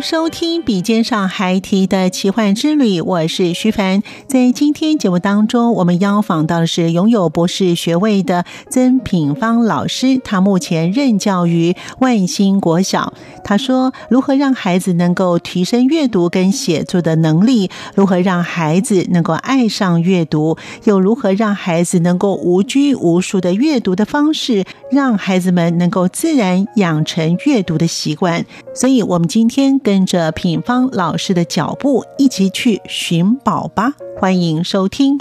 收听笔尖上孩提的奇幻之旅，我是徐凡。在今天节目当中，我们邀访到的是拥有博士学位的曾品芳老师，他目前任教于万兴国小。他说：“如何让孩子能够提升阅读跟写作的能力？如何让孩子能够爱上阅读？又如何让孩子能够无拘无束的阅读的方式，让孩子们能够自然养成阅读的习惯？”所以，我们今天跟跟着品芳老师的脚步，一起去寻宝吧！欢迎收听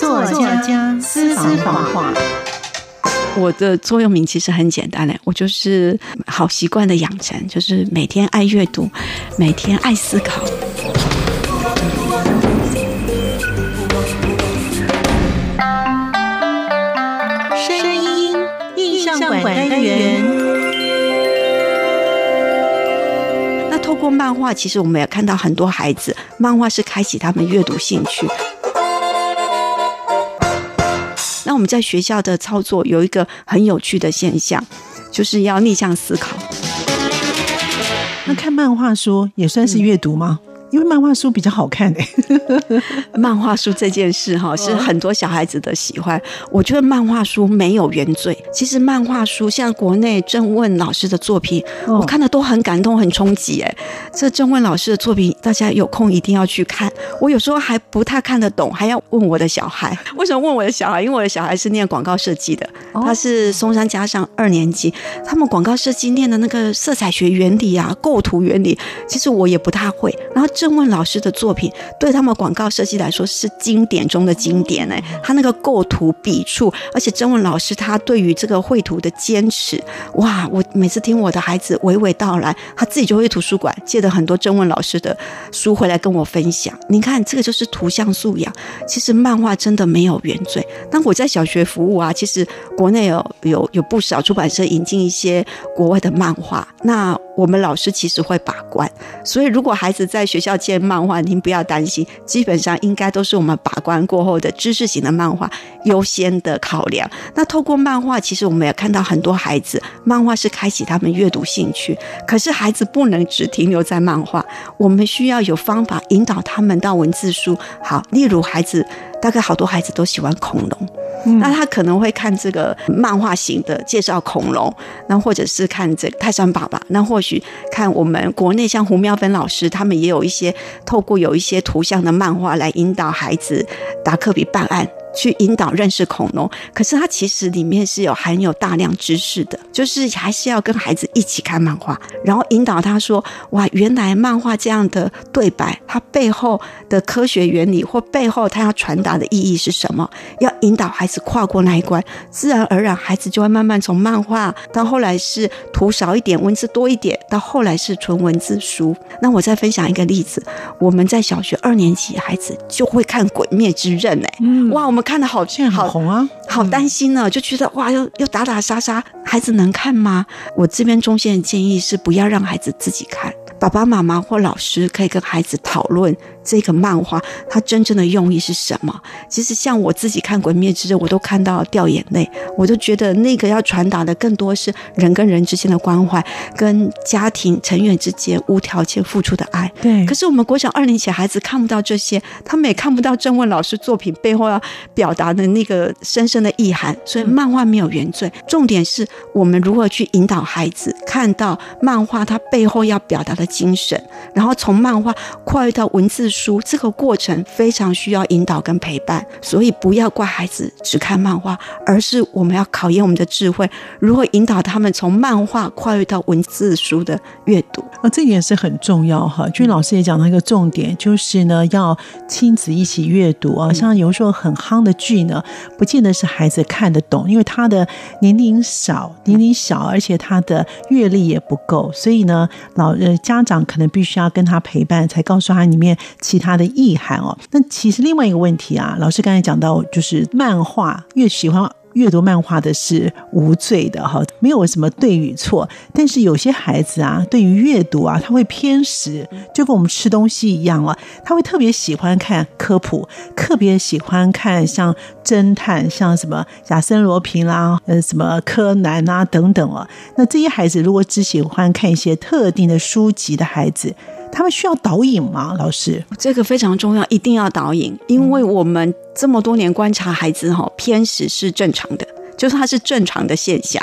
作家私房话。我的座右铭其实很简单嘞，我就是好习惯的养成，就是每天爱阅读，每天爱思考。声音印象馆单元。过漫画，其实我们也看到很多孩子，漫画是开启他们阅读兴趣。那我们在学校的操作有一个很有趣的现象，就是要逆向思考。那看漫画书也算是阅读吗？因为漫画书比较好看诶，漫画书这件事哈是很多小孩子的喜欢。我觉得漫画书没有原罪。其实漫画书像国内郑问老师的作品，我看的都很感动、很冲击。哎，这郑问老师的作品，大家有空一定要去看。我有时候还不太看得懂，还要问我的小孩。为什么问我的小孩？因为我的小孩是念广告设计的，他是松山加上二年级，他们广告设计念的那个色彩学原理啊、构图原理，其实我也不太会。然后。郑问老师的作品对他们广告设计来说是经典中的经典哎，他那个构图笔触，而且郑问老师他对于这个绘图的坚持，哇！我每次听我的孩子娓娓道来，他自己就会图书馆借的很多郑问老师的书回来跟我分享。你看，这个就是图像素养。其实漫画真的没有原罪。当我在小学服务啊，其实国内有有有不少出版社引进一些国外的漫画，那我们老师其实会把关。所以如果孩子在学校，见漫画，您不要担心，基本上应该都是我们把关过后的知识型的漫画优先的考量。那透过漫画，其实我们也看到很多孩子，漫画是开启他们阅读兴趣。可是孩子不能只停留在漫画，我们需要有方法引导他们到文字书。好，例如孩子，大概好多孩子都喜欢恐龙。那他可能会看这个漫画型的介绍恐龙，那或者是看这泰山爸爸，那或许看我们国内像胡妙芬老师，他们也有一些透过有一些图像的漫画来引导孩子达克比办案。去引导认识恐龙，可是它其实里面是有含有大量知识的，就是还是要跟孩子一起看漫画，然后引导他说：“哇，原来漫画这样的对白，它背后的科学原理或背后它要传达的意义是什么？”要引导孩子跨过那一关，自然而然孩子就会慢慢从漫画到后来是图少一点，文字多一点，到后来是纯文字书。那我再分享一个例子，我们在小学二年级孩子就会看《鬼灭之刃》哎，哇，我们。看的好，欠好红啊，好担心呢，就觉得哇，又又打打杀杀，孩子能看吗？我这边中线建议是不要让孩子自己看，爸爸妈妈或老师可以跟孩子讨论这个漫画它真正的用意是什么？其实像我自己看《鬼灭之刃》，我都看到掉眼泪，我都觉得那个要传达的更多是人跟人之间的关怀，跟家庭成员之间无条件付出的爱。对。可是我们国小二年级孩子看不到这些，他们也看不到郑问老师作品背后要表达的那个深深的意涵，所以漫画没有原罪。重点是我们如何去引导孩子看到漫画它背后要表达的精神，然后从漫画跨越到文字。书这个过程非常需要引导跟陪伴，所以不要怪孩子只看漫画，而是我们要考验我们的智慧，如何引导他们从漫画跨越到文字书的阅读。啊，这点是很重要哈。俊老师也讲到一个重点，就是呢要亲子一起阅读啊。像有时候很夯的剧呢，不见得是孩子看得懂，因为他的年龄少，年龄小，而且他的阅历也不够，所以呢，老呃家长可能必须要跟他陪伴，才告诉他里面。其他的意涵哦，那其实另外一个问题啊，老师刚才讲到，就是漫画越喜欢。阅读漫画的是无罪的哈，没有什么对与错。但是有些孩子啊，对于阅读啊，他会偏食，就跟我们吃东西一样了。他会特别喜欢看科普，特别喜欢看像侦探，像什么亚森罗平啦，呃，什么柯南啊等等啊。那这些孩子如果只喜欢看一些特定的书籍的孩子。他们需要导引吗？老师，这个非常重要，一定要导引，因为我们这么多年观察孩子哈，偏食是正常的。就是它是正常的现象，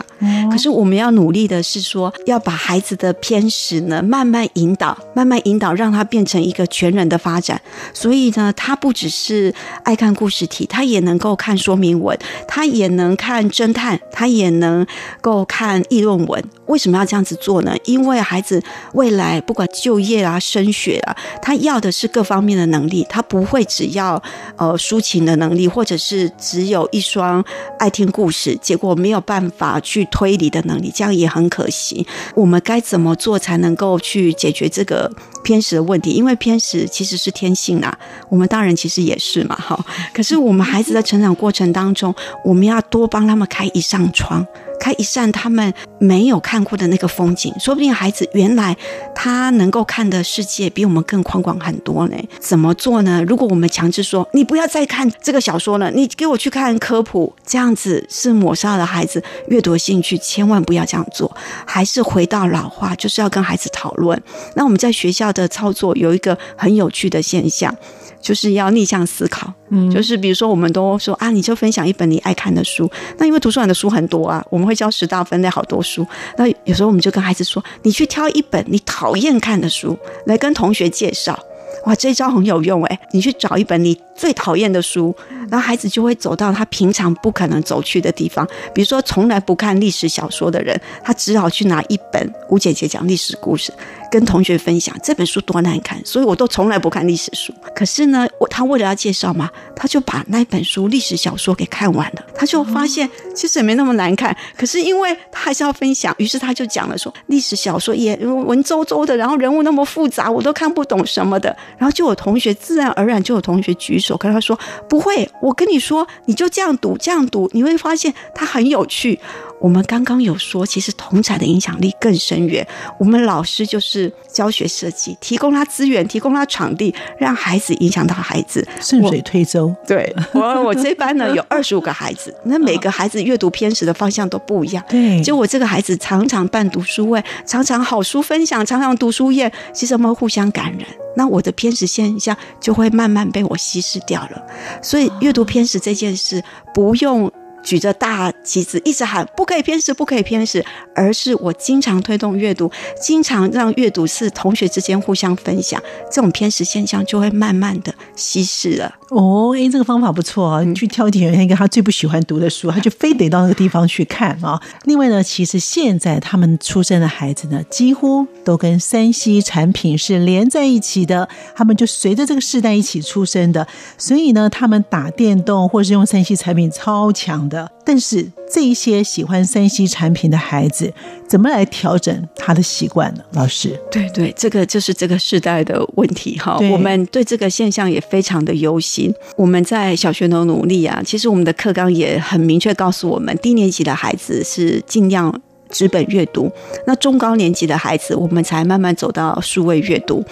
可是我们要努力的是说，要把孩子的偏食呢慢慢引导，慢慢引导，让他变成一个全人的发展。所以呢，他不只是爱看故事体，他也能够看说明文，他也能看侦探，他也能够看议论文。为什么要这样子做呢？因为孩子未来不管就业啊、升学啊，他要的是各方面的能力，他不会只要呃抒情的能力，或者是只有一双爱听故事。结果没有办法去推理的能力，这样也很可惜。我们该怎么做才能够去解决这个偏食的问题？因为偏食其实是天性啊，我们大人其实也是嘛，哈。可是我们孩子的成长过程当中，我们要多帮他们开一扇窗。开一扇他们没有看过的那个风景，说不定孩子原来他能够看的世界比我们更宽广很多呢。怎么做呢？如果我们强制说你不要再看这个小说了，你给我去看科普，这样子是抹杀了孩子阅读兴趣，千万不要这样做。还是回到老话，就是要跟孩子讨论。那我们在学校的操作有一个很有趣的现象。就是要逆向思考，嗯，就是比如说，我们都说啊，你就分享一本你爱看的书。那因为图书馆的书很多啊，我们会教十大分类好多书。那有时候我们就跟孩子说，你去挑一本你讨厌看的书来跟同学介绍。哇，这招很有用哎！你去找一本你最讨厌的书，然后孩子就会走到他平常不可能走去的地方。比如说，从来不看历史小说的人，他只好去拿一本吴姐姐讲历史故事。跟同学分享这本书多难看，所以我都从来不看历史书。可是呢，我他为了要介绍嘛，他就把那本书历史小说给看完了。他就发现其实也没那么难看。可是因为他还是要分享，于是他就讲了说，历史小说也文绉绉的，然后人物那么复杂，我都看不懂什么的。然后就有同学自然而然就有同学举手，跟他说不会，我跟你说，你就这样读，这样读，你会发现它很有趣。我们刚刚有说，其实同彩的影响力更深远。我们老师就是教学设计，提供他资源，提供他场地，让孩子影响到孩子，顺水推舟。对 我，我这班呢有二十五个孩子，那每个孩子阅读偏食的方向都不一样。对，就我这个孩子常常办读书会，常常好书分享，常常读书宴，其实我们互相感染。那我的偏食现象就会慢慢被我稀释掉了。所以阅读偏食这件事，不用。举着大旗子一直喊不可以偏食，不可以偏食，而是我经常推动阅读，经常让阅读是同学之间互相分享，这种偏食现象就会慢慢的稀释了。哦，哎，这个方法不错啊！你去挑选一个他最不喜欢读的书，他就非得到那个地方去看啊。另外呢，其实现在他们出生的孩子呢，几乎都跟山西产品是连在一起的，他们就随着这个世代一起出生的，所以呢，他们打电动或是用山西产品超强。的，但是这一些喜欢三 C 产品的孩子，怎么来调整他的习惯呢？老师，对对，这个就是这个时代的问题哈。我们对这个现象也非常的忧心。我们在小学的努力啊，其实我们的课纲也很明确告诉我们，低年级的孩子是尽量。纸本阅读。那中高年级的孩子，我们才慢慢走到数位阅读。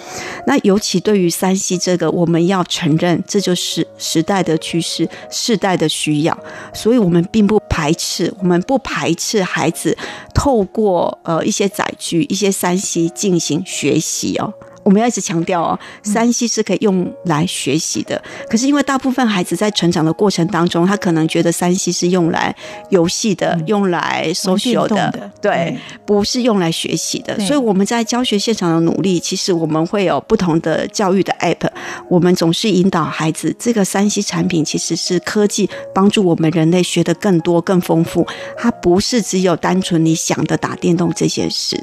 那尤其对于三 C 这个，我们要承认，这就是时代的趋势，世代的需要。所以我们并不排斥，我们不排斥孩子透过呃一些载具、一些三 C 进行学习哦。我们要一直强调哦，三 C 是可以用来学习的。可是因为大部分孩子在成长的过程当中，他可能觉得三 C 是用来游戏的，用来 social 的，对，不是用来学习的。所以我们在教学现场的努力，其实我们会有不同的教育的 app。我们总是引导孩子，这个三 C 产品其实是科技帮助我们人类学的更多、更丰富。它不是只有单纯你想的打电动这件事。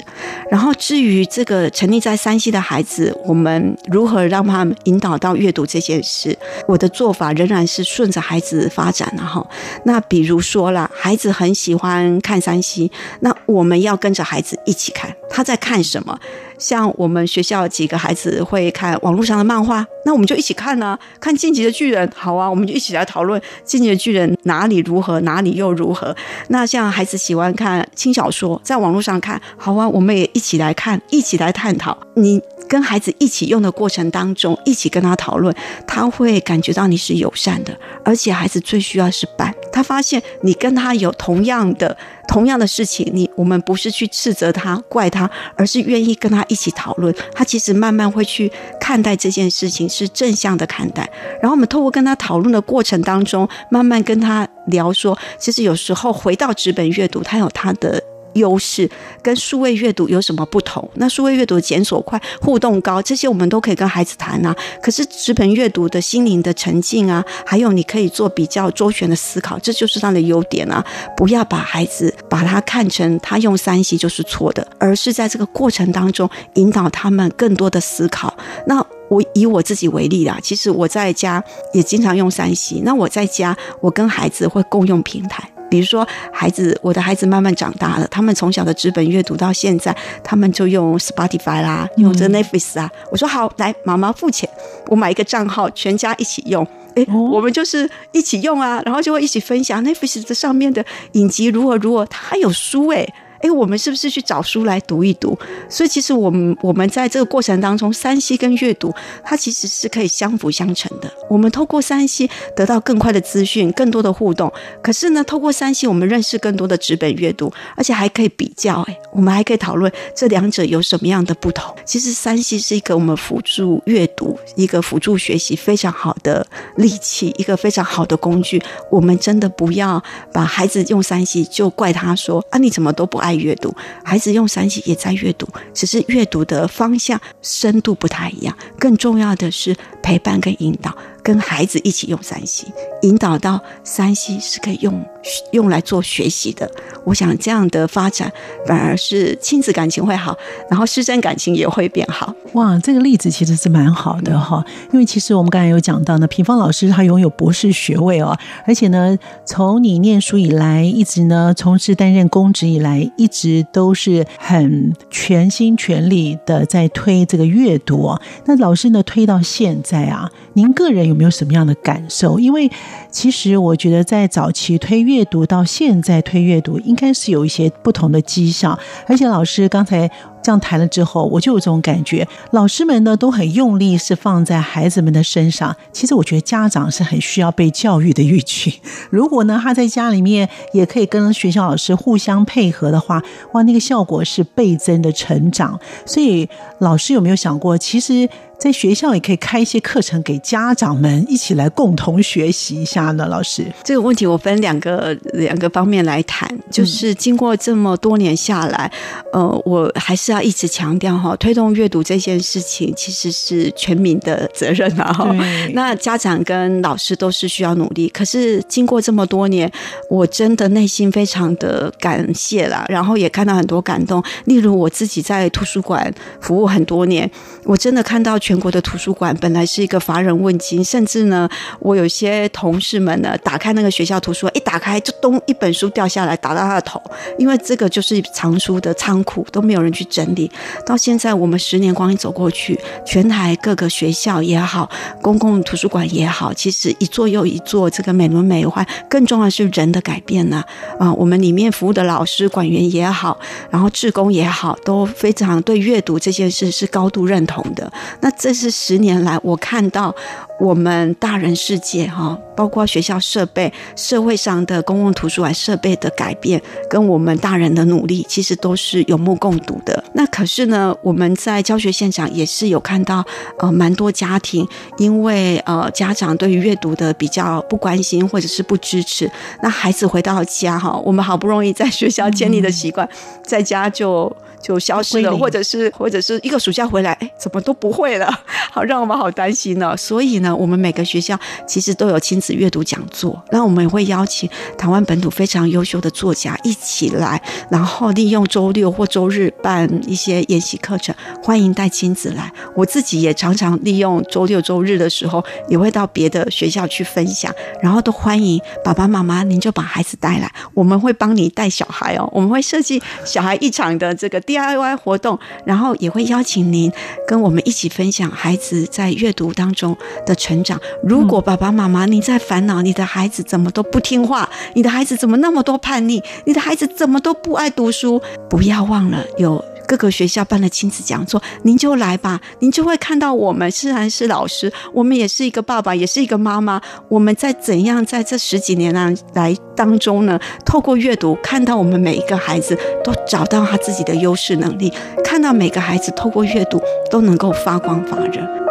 然后至于这个沉溺在三 C 的孩子，子我们如何让他们引导到阅读这件事？我的做法仍然是顺着孩子发展了哈。那比如说啦，孩子很喜欢看山西，那我们要跟着孩子一起看他在看什么。像我们学校几个孩子会看网络上的漫画，那我们就一起看呢。看《晋级的巨人》，好啊，我们就一起来讨论《晋级的巨人》哪里如何，哪里又如何。那像孩子喜欢看轻小说，在网络上看，好啊，我们也一起来看，一起来探讨。你。跟孩子一起用的过程当中，一起跟他讨论，他会感觉到你是友善的，而且孩子最需要是伴。他发现你跟他有同样的同样的事情，你我们不是去斥责他、怪他，而是愿意跟他一起讨论。他其实慢慢会去看待这件事情，是正向的看待。然后我们透过跟他讨论的过程当中，慢慢跟他聊说，其实有时候回到纸本阅读，他有他的。优势跟数位阅读有什么不同？那数位阅读检索快、互动高，这些我们都可以跟孩子谈啊。可是纸本阅读的心灵的沉浸啊，还有你可以做比较周全的思考，这就是它的优点啊。不要把孩子把他看成他用三 C 就是错的，而是在这个过程当中引导他们更多的思考。那我以我自己为例啦，其实我在家也经常用三 C。那我在家，我跟孩子会共用平台。比如说，孩子，我的孩子慢慢长大了，他们从小的纸本阅读到现在，他们就用 Spotify 啦，用这 Netflix 啊。我说好，来，妈妈付钱，我买一个账号，全家一起用。哎，我们就是一起用啊，然后就会一起分享 Netflix 这上面的影集如何如何，它有书哎。哎，我们是不是去找书来读一读？所以其实我们我们在这个过程当中，三 C 跟阅读，它其实是可以相辅相成的。我们透过三 C 得到更快的资讯，更多的互动。可是呢，透过三西我们认识更多的纸本阅读，而且还可以比较。哎，我们还可以讨论这两者有什么样的不同。其实三西是一个我们辅助阅读、一个辅助学习非常好的利器，一个非常好的工具。我们真的不要把孩子用三西就怪他说啊，你怎么都不爱。爱阅读，孩子用三 C 也在阅读，只是阅读的方向、深度不太一样。更重要的是陪伴跟引导。跟孩子一起用三 C，引导到三 C 是可以用用来做学习的。我想这样的发展反而是亲子感情会好，然后师生感情也会变好。哇，这个例子其实是蛮好的哈，因为其实我们刚才有讲到呢，平方老师他拥有博士学位哦，而且呢，从你念书以来，一直呢从事担任公职以来，一直都是很全心全力的在推这个阅读。那老师呢推到现在啊，您个人有？没有什么样的感受？因为其实我觉得，在早期推阅读到现在推阅读，应该是有一些不同的迹象。而且老师刚才。这样谈了之后，我就有这种感觉，老师们呢都很用力，是放在孩子们的身上。其实我觉得家长是很需要被教育的一群。如果呢他在家里面也可以跟学校老师互相配合的话，哇，那个效果是倍增的成长。所以老师有没有想过，其实在学校也可以开一些课程给家长们一起来共同学习一下呢？老师，这个问题我分两个两个方面来谈，就是经过这么多年下来，呃，我还是要。一直强调哈，推动阅读这件事情其实是全民的责任啊！哈，那家长跟老师都是需要努力。可是经过这么多年，我真的内心非常的感谢啦，然后也看到很多感动。例如我自己在图书馆服务很多年，我真的看到全国的图书馆本来是一个乏人问津，甚至呢，我有些同事们呢，打开那个学校图书馆，一打开就咚一本书掉下来打到他的头，因为这个就是藏书的仓库，都没有人去。整理。到现在，我们十年光阴走过去，全台各个学校也好，公共图书馆也好，其实一座又一座，这个美轮美奂。更重要是人的改变呢。啊，我们里面服务的老师、管员也好，然后志工也好，都非常对阅读这件事是高度认同的。那这是十年来我看到我们大人世界哈，包括学校设备、社会上的公共图书馆设备的改变，跟我们大人的努力，其实都是有目共睹的。那可是呢，我们在教学现场也是有看到，呃，蛮多家庭因为呃家长对于阅读的比较不关心或者是不支持，那孩子回到家哈，我们好不容易在学校建立的习惯，在家就。就消失了，或者是或者是一个暑假回来，哎，怎么都不会了，好让我们好担心呢。所以呢，我们每个学校其实都有亲子阅读讲座，那我们也会邀请台湾本土非常优秀的作家一起来，然后利用周六或周日办一些研习课程，欢迎带亲子来。我自己也常常利用周六周日的时候，也会到别的学校去分享，然后都欢迎爸爸妈妈，您就把孩子带来，我们会帮你带小孩哦，我们会设计小孩一场的这个。DIY 活动，然后也会邀请您跟我们一起分享孩子在阅读当中的成长。如果爸爸妈妈你在烦恼你的孩子怎么都不听话，你的孩子怎么那么多叛逆，你的孩子怎么都不爱读书，不要忘了有。各个学校办了亲子讲座，您就来吧，您就会看到我们虽然是老师，我们也是一个爸爸，也是一个妈妈。我们在怎样在这十几年来来当中呢？透过阅读，看到我们每一个孩子都找到他自己的优势能力，看到每个孩子透过阅读都能够发光发热。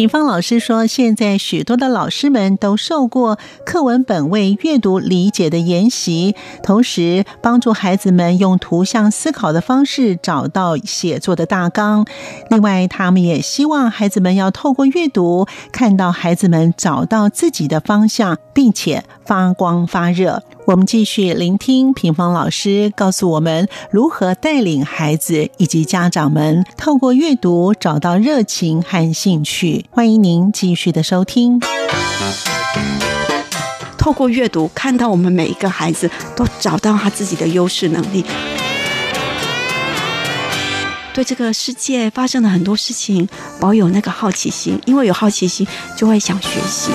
品芳老师说：“现在许多的老师们都受过课文本位阅读理解的研习，同时帮助孩子们用图像思考的方式找到写作的大纲。另外，他们也希望孩子们要透过阅读，看到孩子们找到自己的方向，并且发光发热。”我们继续聆听平芳老师告诉我们如何带领孩子以及家长们透过阅读找到热情和兴趣。欢迎您继续的收听。透过阅读，看到我们每一个孩子都找到他自己的优势能力，对这个世界发生的很多事情保有那个好奇心，因为有好奇心就会想学习。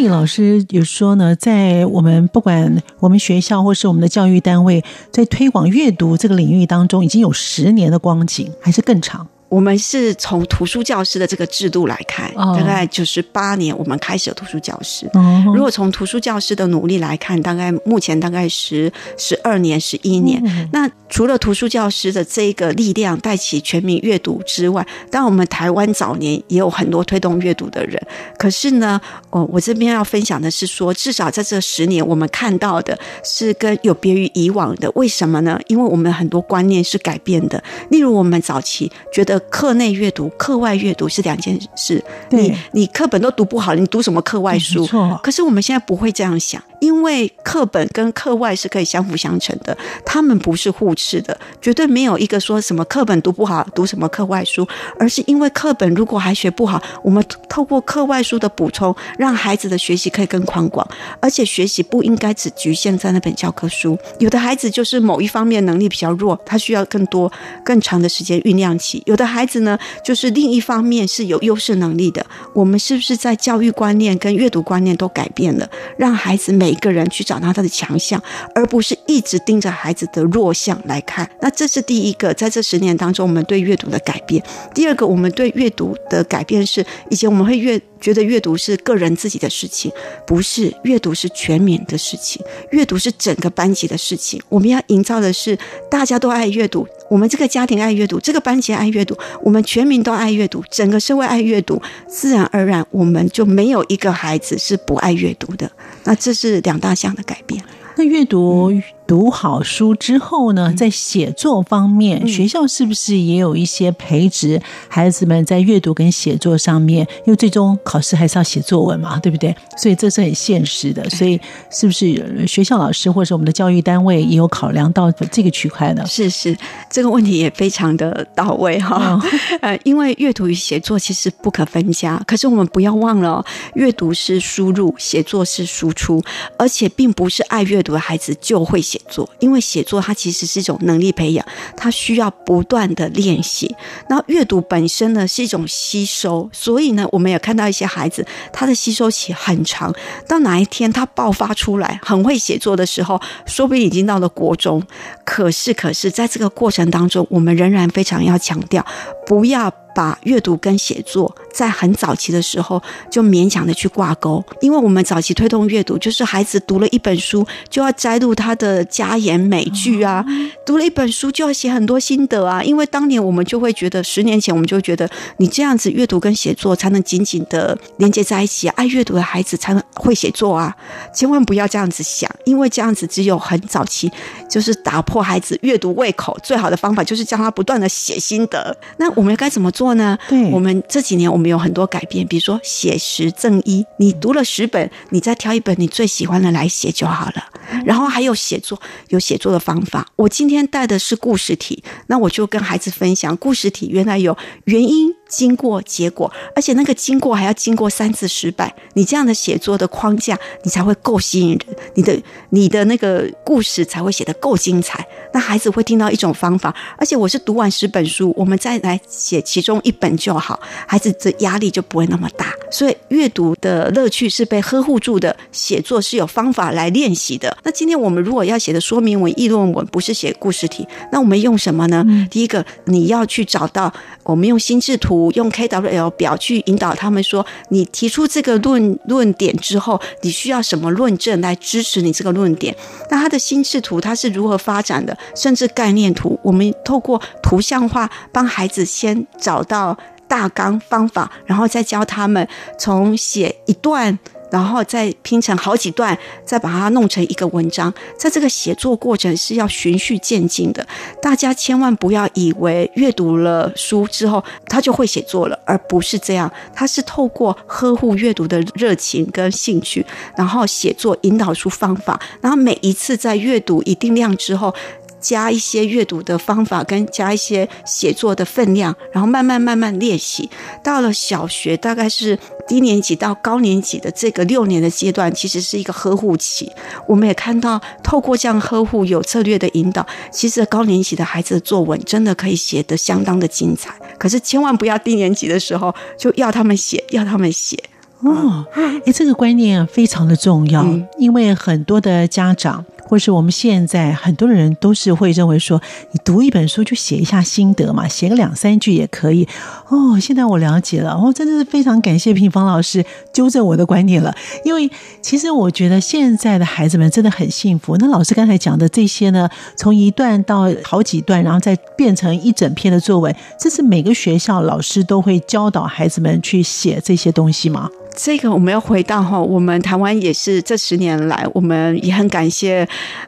李老师有说呢，在我们不管我们学校或是我们的教育单位，在推广阅读这个领域当中，已经有十年的光景，还是更长。我们是从图书教师的这个制度来看，大概九十八年我们开始有图书教师。如果从图书教师的努力来看，大概目前大概十十二年、十一年。那除了图书教师的这个力量带起全民阅读之外，当然我们台湾早年也有很多推动阅读的人。可是呢，哦，我这边要分享的是说，至少在这十年，我们看到的是跟有别于以往的。为什么呢？因为我们很多观念是改变的。例如，我们早期觉得。课内阅读、课外阅读是两件事。你你课本都读不好，你读什么课外书？可是我们现在不会这样想。因为课本跟课外是可以相辅相成的，他们不是互斥的，绝对没有一个说什么课本读不好，读什么课外书，而是因为课本如果还学不好，我们透过课外书的补充，让孩子的学习可以更宽广，而且学习不应该只局限在那本教科书。有的孩子就是某一方面能力比较弱，他需要更多、更长的时间酝酿起；有的孩子呢，就是另一方面是有优势能力的。我们是不是在教育观念跟阅读观念都改变了，让孩子每一个人去找到他的强项，而不是一直盯着孩子的弱项来看。那这是第一个，在这十年当中，我们对阅读的改变。第二个，我们对阅读的改变是，以前我们会阅觉得阅读是个人自己的事情，不是阅读是全民的事情，阅读是整个班级的事情。我们要营造的是大家都爱阅读，我们这个家庭爱阅读，这个班级爱阅读，我们全民都爱阅读，整个社会爱阅读，自然而然我们就没有一个孩子是不爱阅读的。那这是两大项的改变。那阅读读好书之后呢，在写作方面，学校是不是也有一些培植孩子们在阅读跟写作上面？因为最终考试还是要写作文嘛，对不对？所以这是很现实的。所以是不是学校老师或者我们的教育单位也有考量到这个区块呢？是是，这个问题也非常的到位哈。呃，因为阅读与写作其实不可分家，可是我们不要忘了，阅读是输入，写作是输出，而且并不是爱阅读的孩子就会写作，因为写作它其实是一种能力培养，它需要不断的练习。那阅读本身呢是一种吸收，所以呢，我们也看到一些孩子，他的吸收期很长，到哪一天他爆发出来很会写作的时候，说不定已经到了国中。可是，可是在这个过程当中，我们仍然非常要强调，不要。把阅读跟写作在很早期的时候就勉强的去挂钩，因为我们早期推动阅读，就是孩子读了一本书就要摘录他的家言美句啊，读了一本书就要写很多心得啊。因为当年我们就会觉得，十年前我们就觉得，你这样子阅读跟写作才能紧紧的连接在一起，爱阅读的孩子才能会写作啊。千万不要这样子想，因为这样子只有很早期就是打破孩子阅读胃口最好的方法，就是叫他不断的写心得。那我们该怎么？做呢？对，我们这几年我们有很多改变，比如说写十赠一，你读了十本，你再挑一本你最喜欢的来写就好了。然后还有写作，有写作的方法。我今天带的是故事体，那我就跟孩子分享故事体，原来有原因。经过结果，而且那个经过还要经过三次失败，你这样的写作的框架，你才会够吸引人，你的你的那个故事才会写得够精彩。那孩子会听到一种方法，而且我是读完十本书，我们再来写其中一本就好，孩子的压力就不会那么大。所以阅读的乐趣是被呵护住的，写作是有方法来练习的。那今天我们如果要写的说明文、议论文，不是写故事题，那我们用什么呢？第一个，你要去找到，我们用心智图。用 KWL 表去引导他们说，你提出这个论论点之后，你需要什么论证来支持你这个论点？那他的心智图它是如何发展的？甚至概念图，我们透过图像化帮孩子先找到大纲方法，然后再教他们从写一段。然后再拼成好几段，再把它弄成一个文章。在这个写作过程是要循序渐进的，大家千万不要以为阅读了书之后他就会写作了，而不是这样。他是透过呵护阅读的热情跟兴趣，然后写作引导出方法，然后每一次在阅读一定量之后。加一些阅读的方法，跟加一些写作的分量，然后慢慢慢慢练习。到了小学，大概是低年级到高年级的这个六年的阶段，其实是一个呵护期。我们也看到，透过这样呵护、有策略的引导，其实高年级的孩子的作文真的可以写得相当的精彩。可是千万不要低年级的时候就要他们写，要他们写哦。哎，这个观念非常的重要，因为很多的家长。或是我们现在很多人都是会认为说，你读一本书就写一下心得嘛，写个两三句也可以。哦，现在我了解了，哦，真的是非常感谢平芳老师纠正我的观点了。因为其实我觉得现在的孩子们真的很幸福。那老师刚才讲的这些呢，从一段到好几段，然后再变成一整篇的作文，这是每个学校老师都会教导孩子们去写这些东西吗？这个我们要回到哈，我们台湾也是这十年来，我们也很感谢，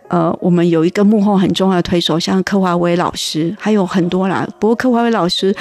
呃，我们有一个幕后很重要的推手，像柯华威老师，还有很多啦。不过柯华威老师。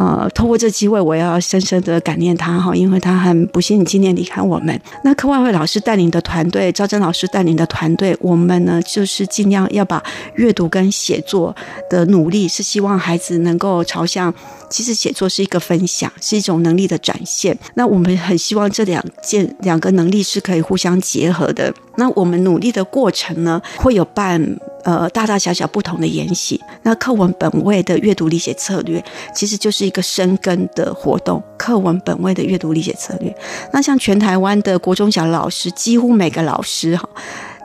呃，透过这机会，我要深深的感念他哈，因为他很不幸今年离开我们。那课外会老师带领的团队，赵真老师带领的团队，我们呢就是尽量要把阅读跟写作的努力，是希望孩子能够朝向，其实写作是一个分享，是一种能力的展现。那我们很希望这两件两个能力是可以互相结合的。那我们努力的过程呢，会有办。呃，大大小小不同的研习，那课文本位的阅读理解策略，其实就是一个深耕的活动。课文本位的阅读理解策略，那像全台湾的国中小老师，几乎每个老师哈。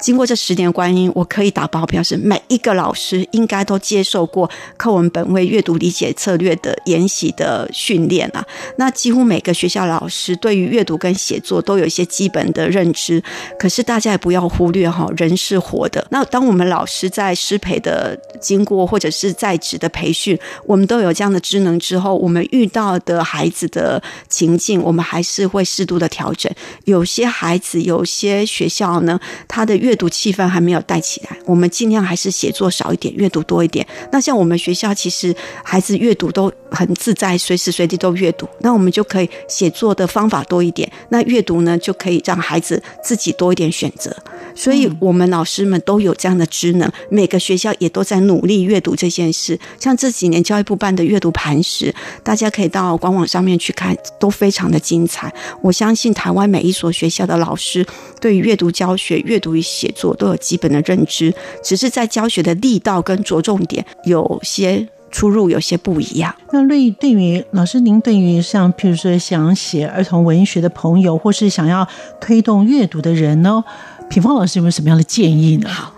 经过这十年观音，我可以打包票，是每一个老师应该都接受过课文本位阅读理解策略的研习的训练啊。那几乎每个学校老师对于阅读跟写作都有一些基本的认知。可是大家也不要忽略哈，人是活的。那当我们老师在师培的经过或者是在职的培训，我们都有这样的职能之后，我们遇到的孩子的情境，我们还是会适度的调整。有些孩子，有些学校呢，他的阅读气氛还没有带起来，我们尽量还是写作少一点，阅读多一点。那像我们学校，其实孩子阅读都很自在，随时随地都阅读。那我们就可以写作的方法多一点，那阅读呢就可以让孩子自己多一点选择。所以，我们老师们都有这样的职能，每个学校也都在努力阅读这件事。像这几年教育部办的阅读磐石，大家可以到官网上面去看，都非常的精彩。我相信台湾每一所学校的老师对于阅读教学、阅读与写作都有基本的认知，只是在教学的力道跟着重点有些出入，有些不一样。那对对于老师，您对于像譬如说想写儿童文学的朋友，或是想要推动阅读的人呢？品芳老师有没有什么样的建议呢？好。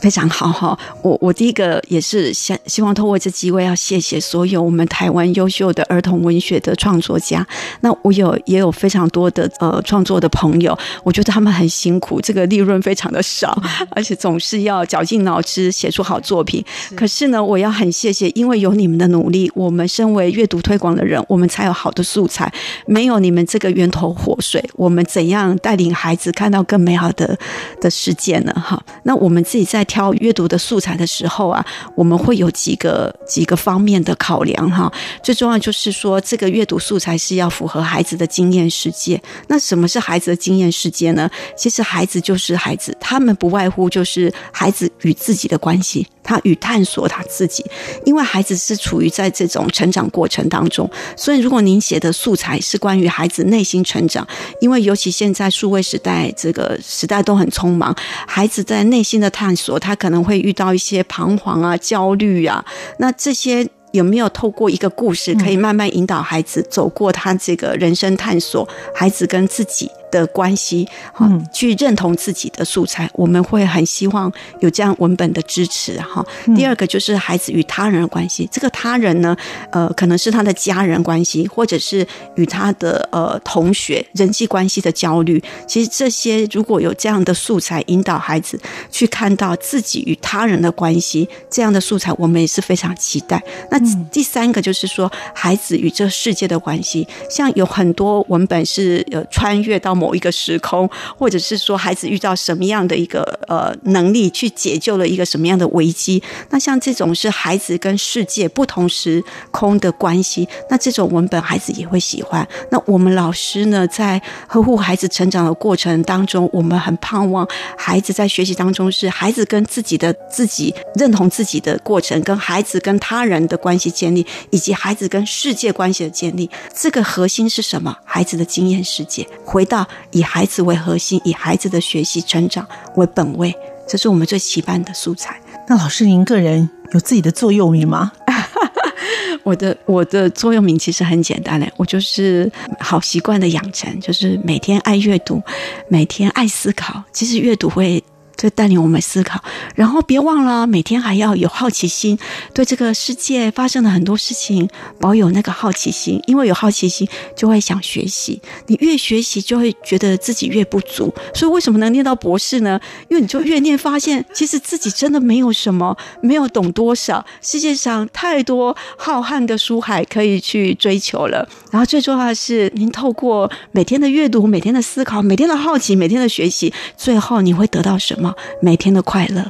非常好哈，我我第一个也是想希望透过这机会要谢谢所有我们台湾优秀的儿童文学的创作家。那我有也有非常多的呃创作的朋友，我觉得他们很辛苦，这个利润非常的少，而且总是要绞尽脑汁写出好作品。可是呢，我要很谢谢，因为有你们的努力，我们身为阅读推广的人，我们才有好的素材。没有你们这个源头活水，我们怎样带领孩子看到更美好的的世界呢？哈，那我们自己在。在挑阅读的素材的时候啊，我们会有几个几个方面的考量哈。最重要就是说，这个阅读素材是要符合孩子的经验世界。那什么是孩子的经验世界呢？其实孩子就是孩子，他们不外乎就是孩子与自己的关系。他与探索他自己，因为孩子是处于在这种成长过程当中，所以如果您写的素材是关于孩子内心成长，因为尤其现在数位时代，这个时代都很匆忙，孩子在内心的探索，他可能会遇到一些彷徨啊、焦虑啊，那这些有没有透过一个故事，可以慢慢引导孩子走过他这个人生探索，孩子跟自己。的关系，哈，去认同自己的素材，我们会很希望有这样文本的支持，哈。第二个就是孩子与他人的关系，这个他人呢，呃，可能是他的家人关系，或者是与他的呃同学人际关系的焦虑。其实这些如果有这样的素材引导孩子去看到自己与他人的关系，这样的素材我们也是非常期待。那第三个就是说，孩子与这世界的关系，像有很多文本是呃穿越到。某一个时空，或者是说孩子遇到什么样的一个呃能力，去解救了一个什么样的危机？那像这种是孩子跟世界不同时空的关系，那这种文本孩子也会喜欢。那我们老师呢，在呵护孩子成长的过程当中，我们很盼望孩子在学习当中是孩子跟自己的自己认同自己的过程，跟孩子跟他人的关系建立，以及孩子跟世界关系的建立。这个核心是什么？孩子的经验世界，回到。以孩子为核心，以孩子的学习成长为本位，这是我们最期盼的素材。那老师，您个人有自己的座右铭吗？我的我的座右铭其实很简单嘞，我就是好习惯的养成，就是每天爱阅读，每天爱思考。其实阅读会。就带领我们思考，然后别忘了每天还要有好奇心，对这个世界发生的很多事情保有那个好奇心，因为有好奇心就会想学习，你越学习就会觉得自己越不足，所以为什么能念到博士呢？因为你就越念发现，其实自己真的没有什么，没有懂多少，世界上太多浩瀚的书海可以去追求了。然后最重要的是，您透过每天的阅读、每天的思考、每天的好奇、每天的学习，最后你会得到什么？每天的快乐，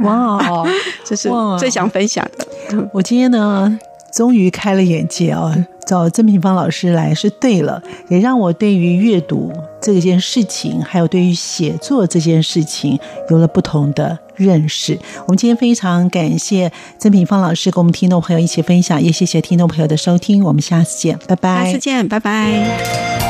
哇，这是最想分享的。我今天呢，终于开了眼界哦！找曾平芳老师来是对了，也让我对于阅读这件事情，还有对于写作这件事情，有了不同的认识。我们今天非常感谢曾品芳老师跟我们听众朋友一起分享，也谢谢听众朋友的收听。我们下次见，拜拜。下次见，拜拜。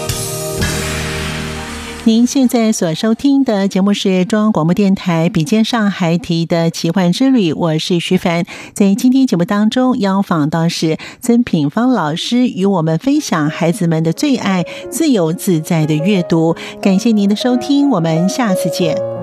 您现在所收听的节目是中央广播电台《笔尖上海提的奇幻之旅》，我是徐凡。在今天节目当中，邀访到是曾品芳老师，与我们分享孩子们的最爱——自由自在的阅读。感谢您的收听，我们下次见。